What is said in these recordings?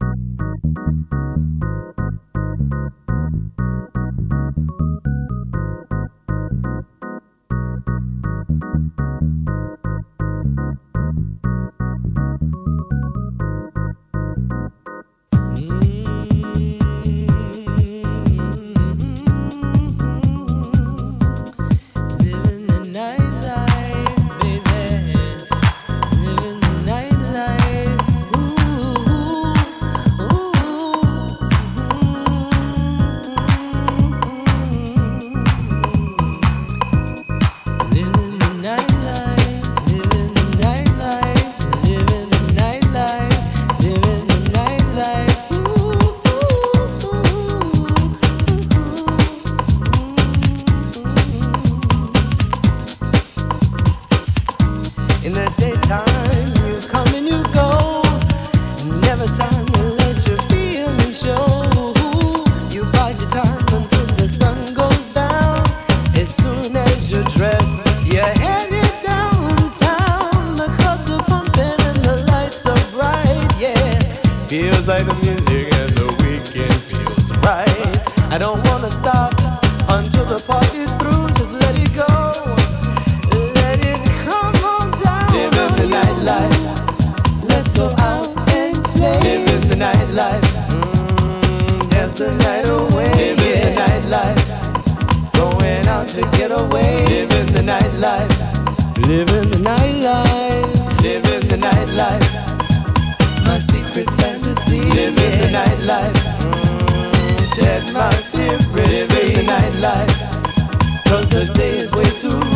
Thank you.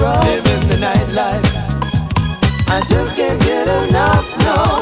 road, living the nightlife. I just can't get enough, no.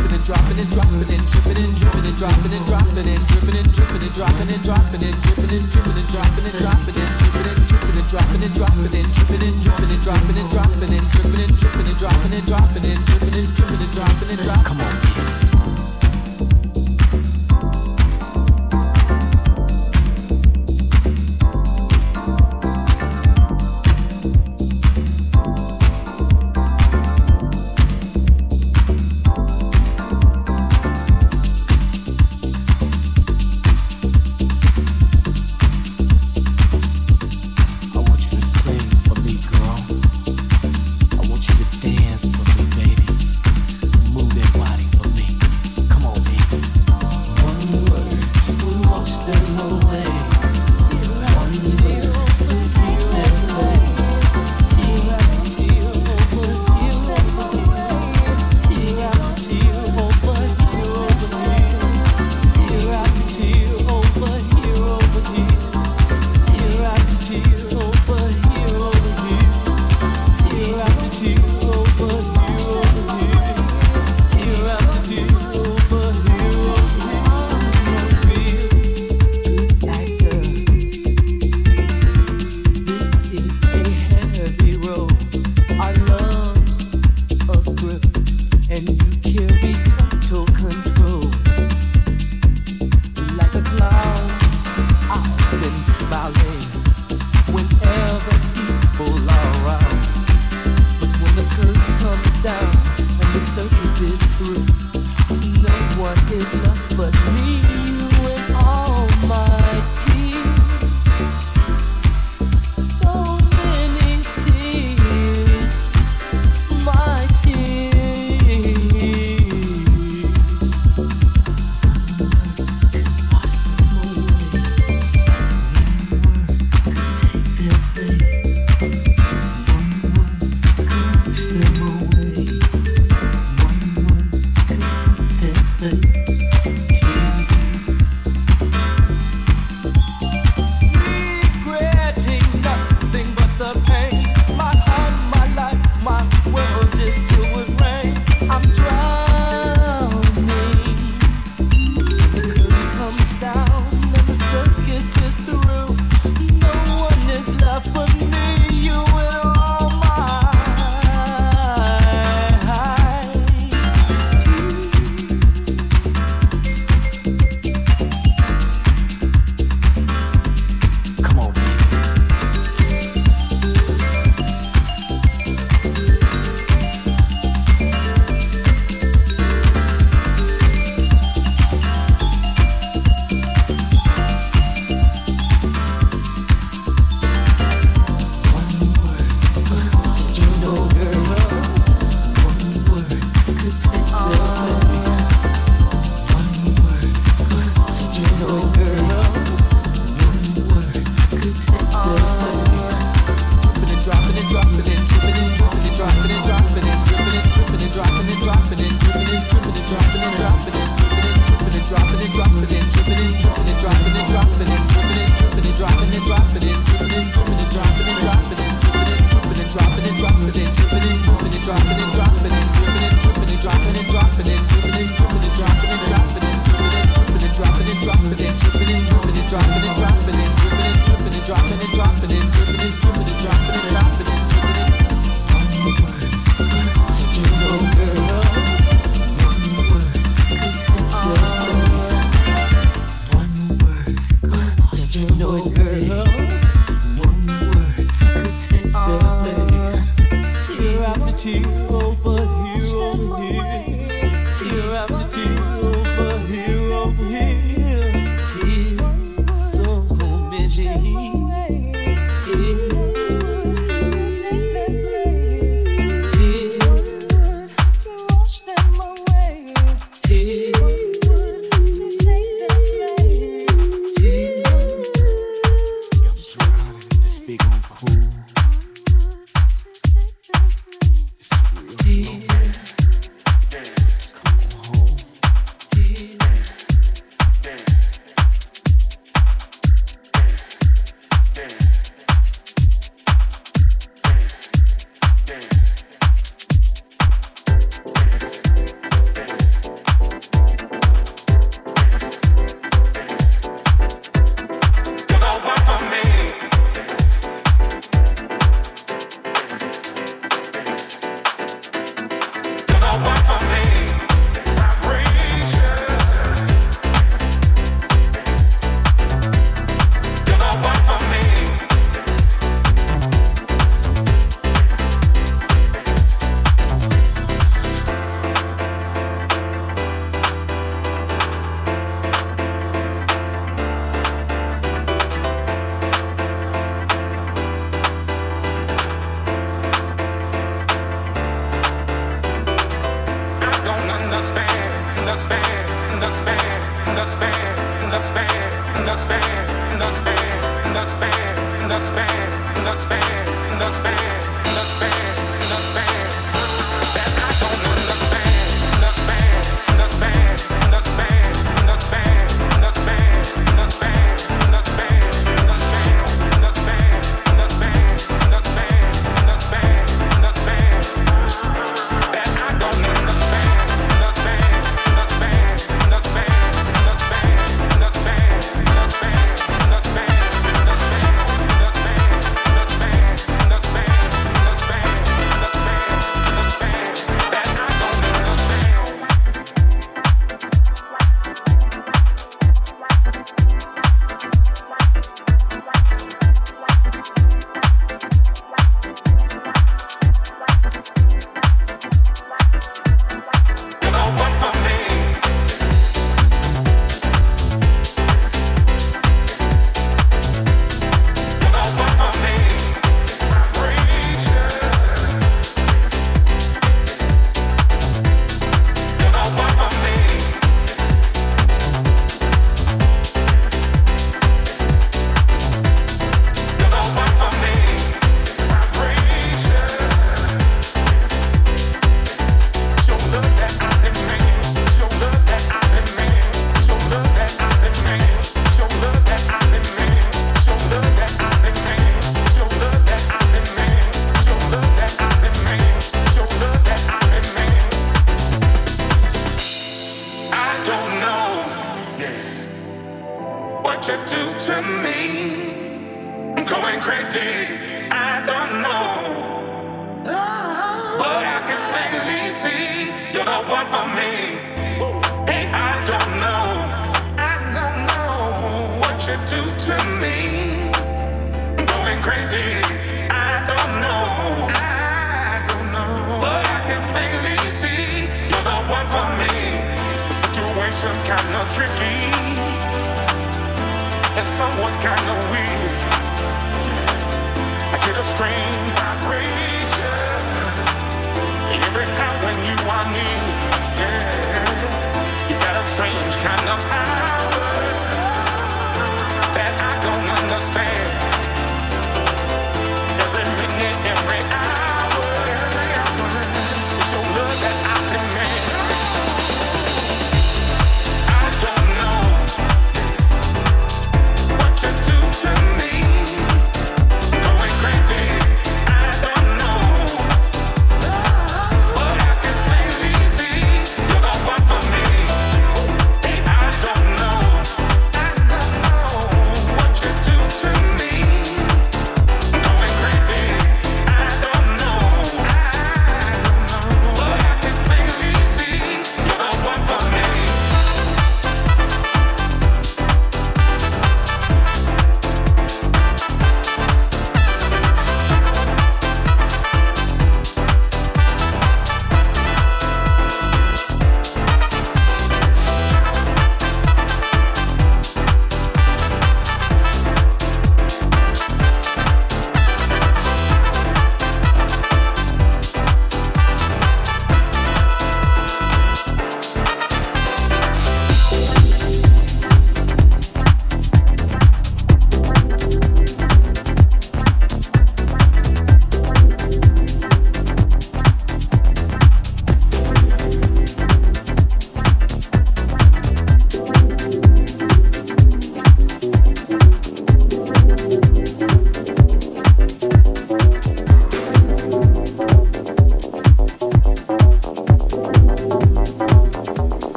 and dropping and dropping and dripping and dripping and dropping and dropping and dripping and dripping and dropping and dropping and dripping and dripping and dropping and dropping and dripping and dripping and dropping and dropping and dripping and dripping and dropping and dropping and dripping and dripping and dropping and dropping and dripping and dripping and dropping and dropping. Come on.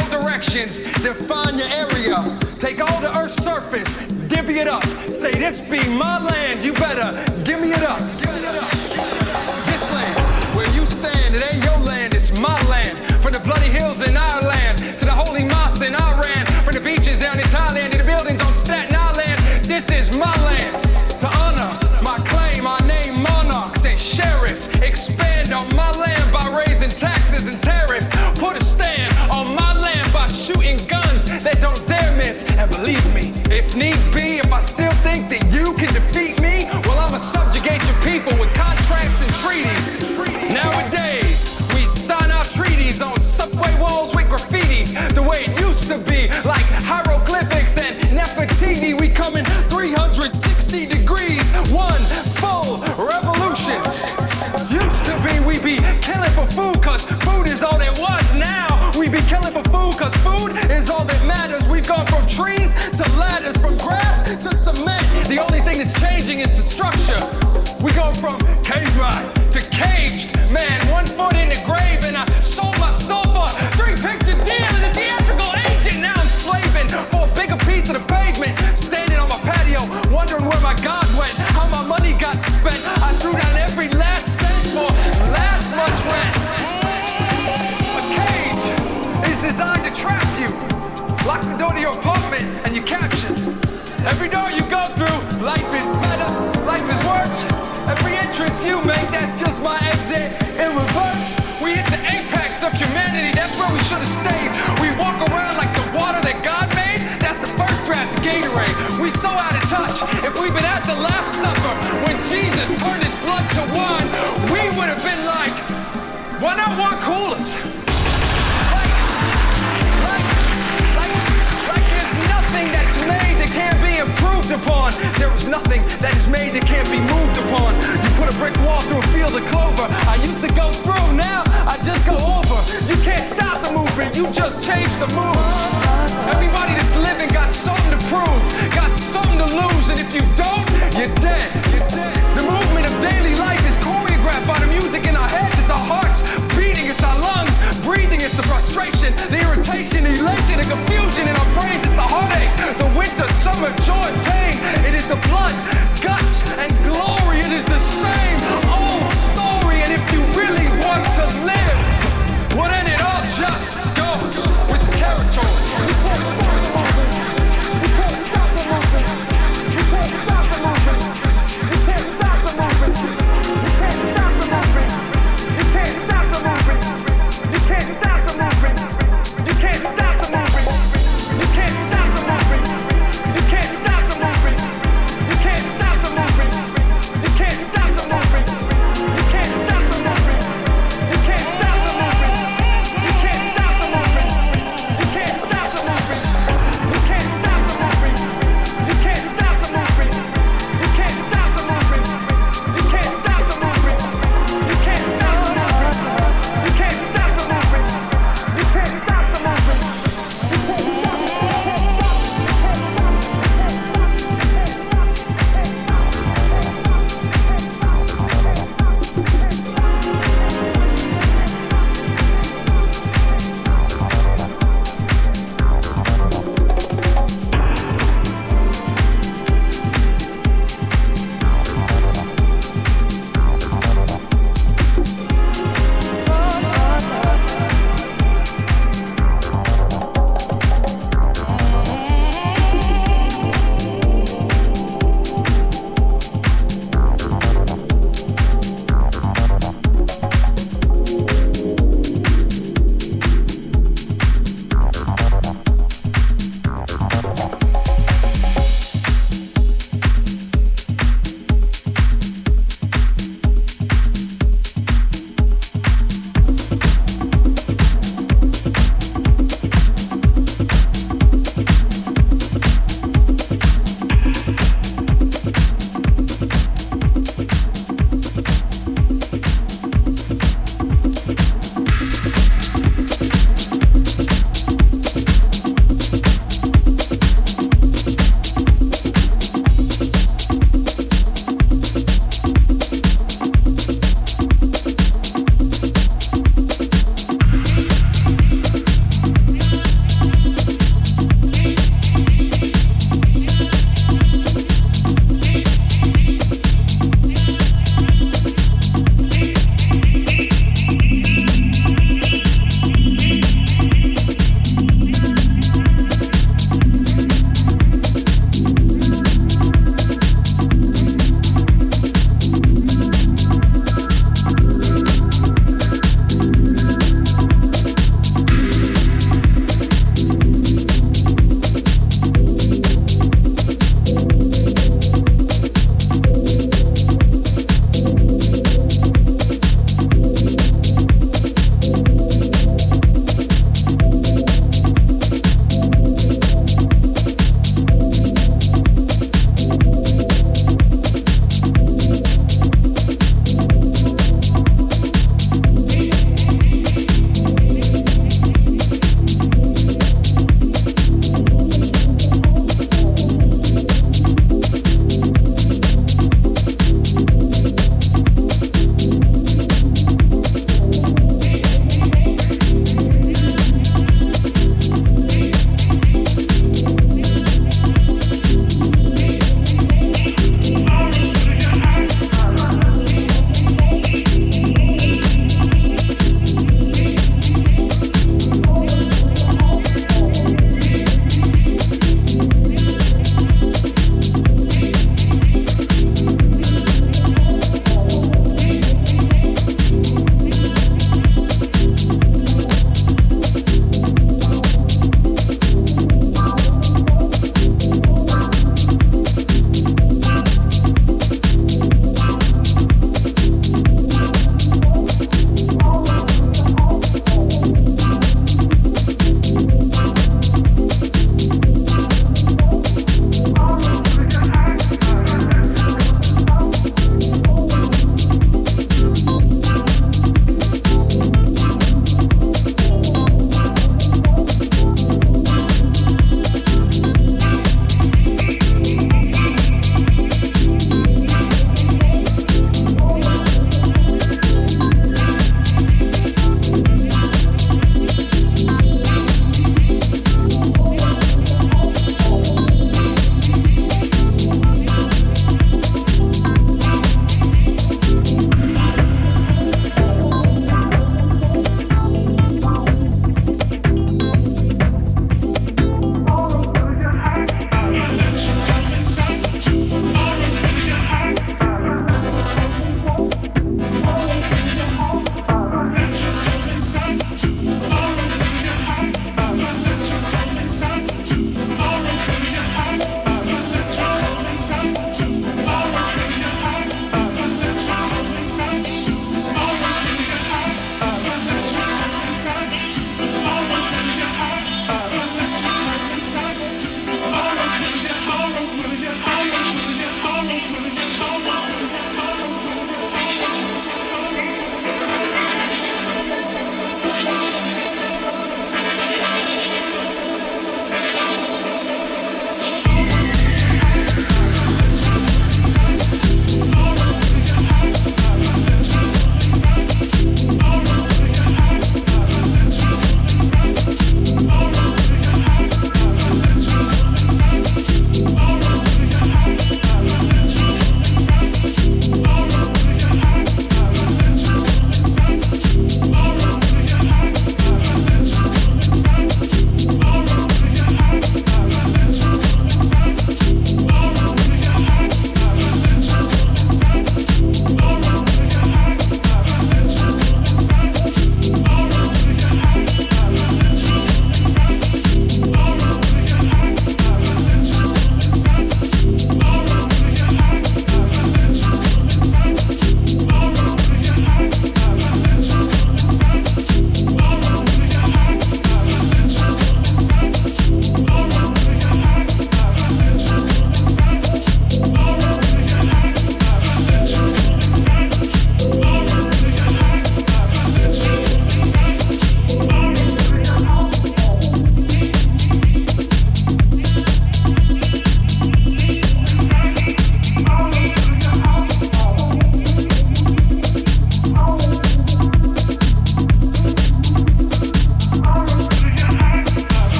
all directions. Define your area. Take all the earth's surface, divvy it up. Say, This be my land. You better give me it up. It up. This land, where you stand, it ain't your land, it's my land. From the bloody hills in Ireland me, from caveman to caged man, of We so out of touch. If we'd been at the Last Supper when Jesus turned his blood to wine, we would have been like, why not want coolers? Like, like, like, like there's nothing that's made that can't be improved upon. There is nothing that is made that can't be moved upon. Put a brick wall through a field of clover. I used to go through, now I just go over. You can't stop the movement, you just change the moves. Everybody that's living got something to prove, got something to lose, and if you don't, you're dead. You're dead. The movement of daily life is choreographed by the music in our heads. It's our beating, it's our lungs breathing, it's the frustration, the irritation, the elation, the confusion in our brains. It's the heartache, the winter, summer, joy, pain. It is the blood, guts, and glory. It is the same old story. And if you really want to live, well then it all just goes with territory.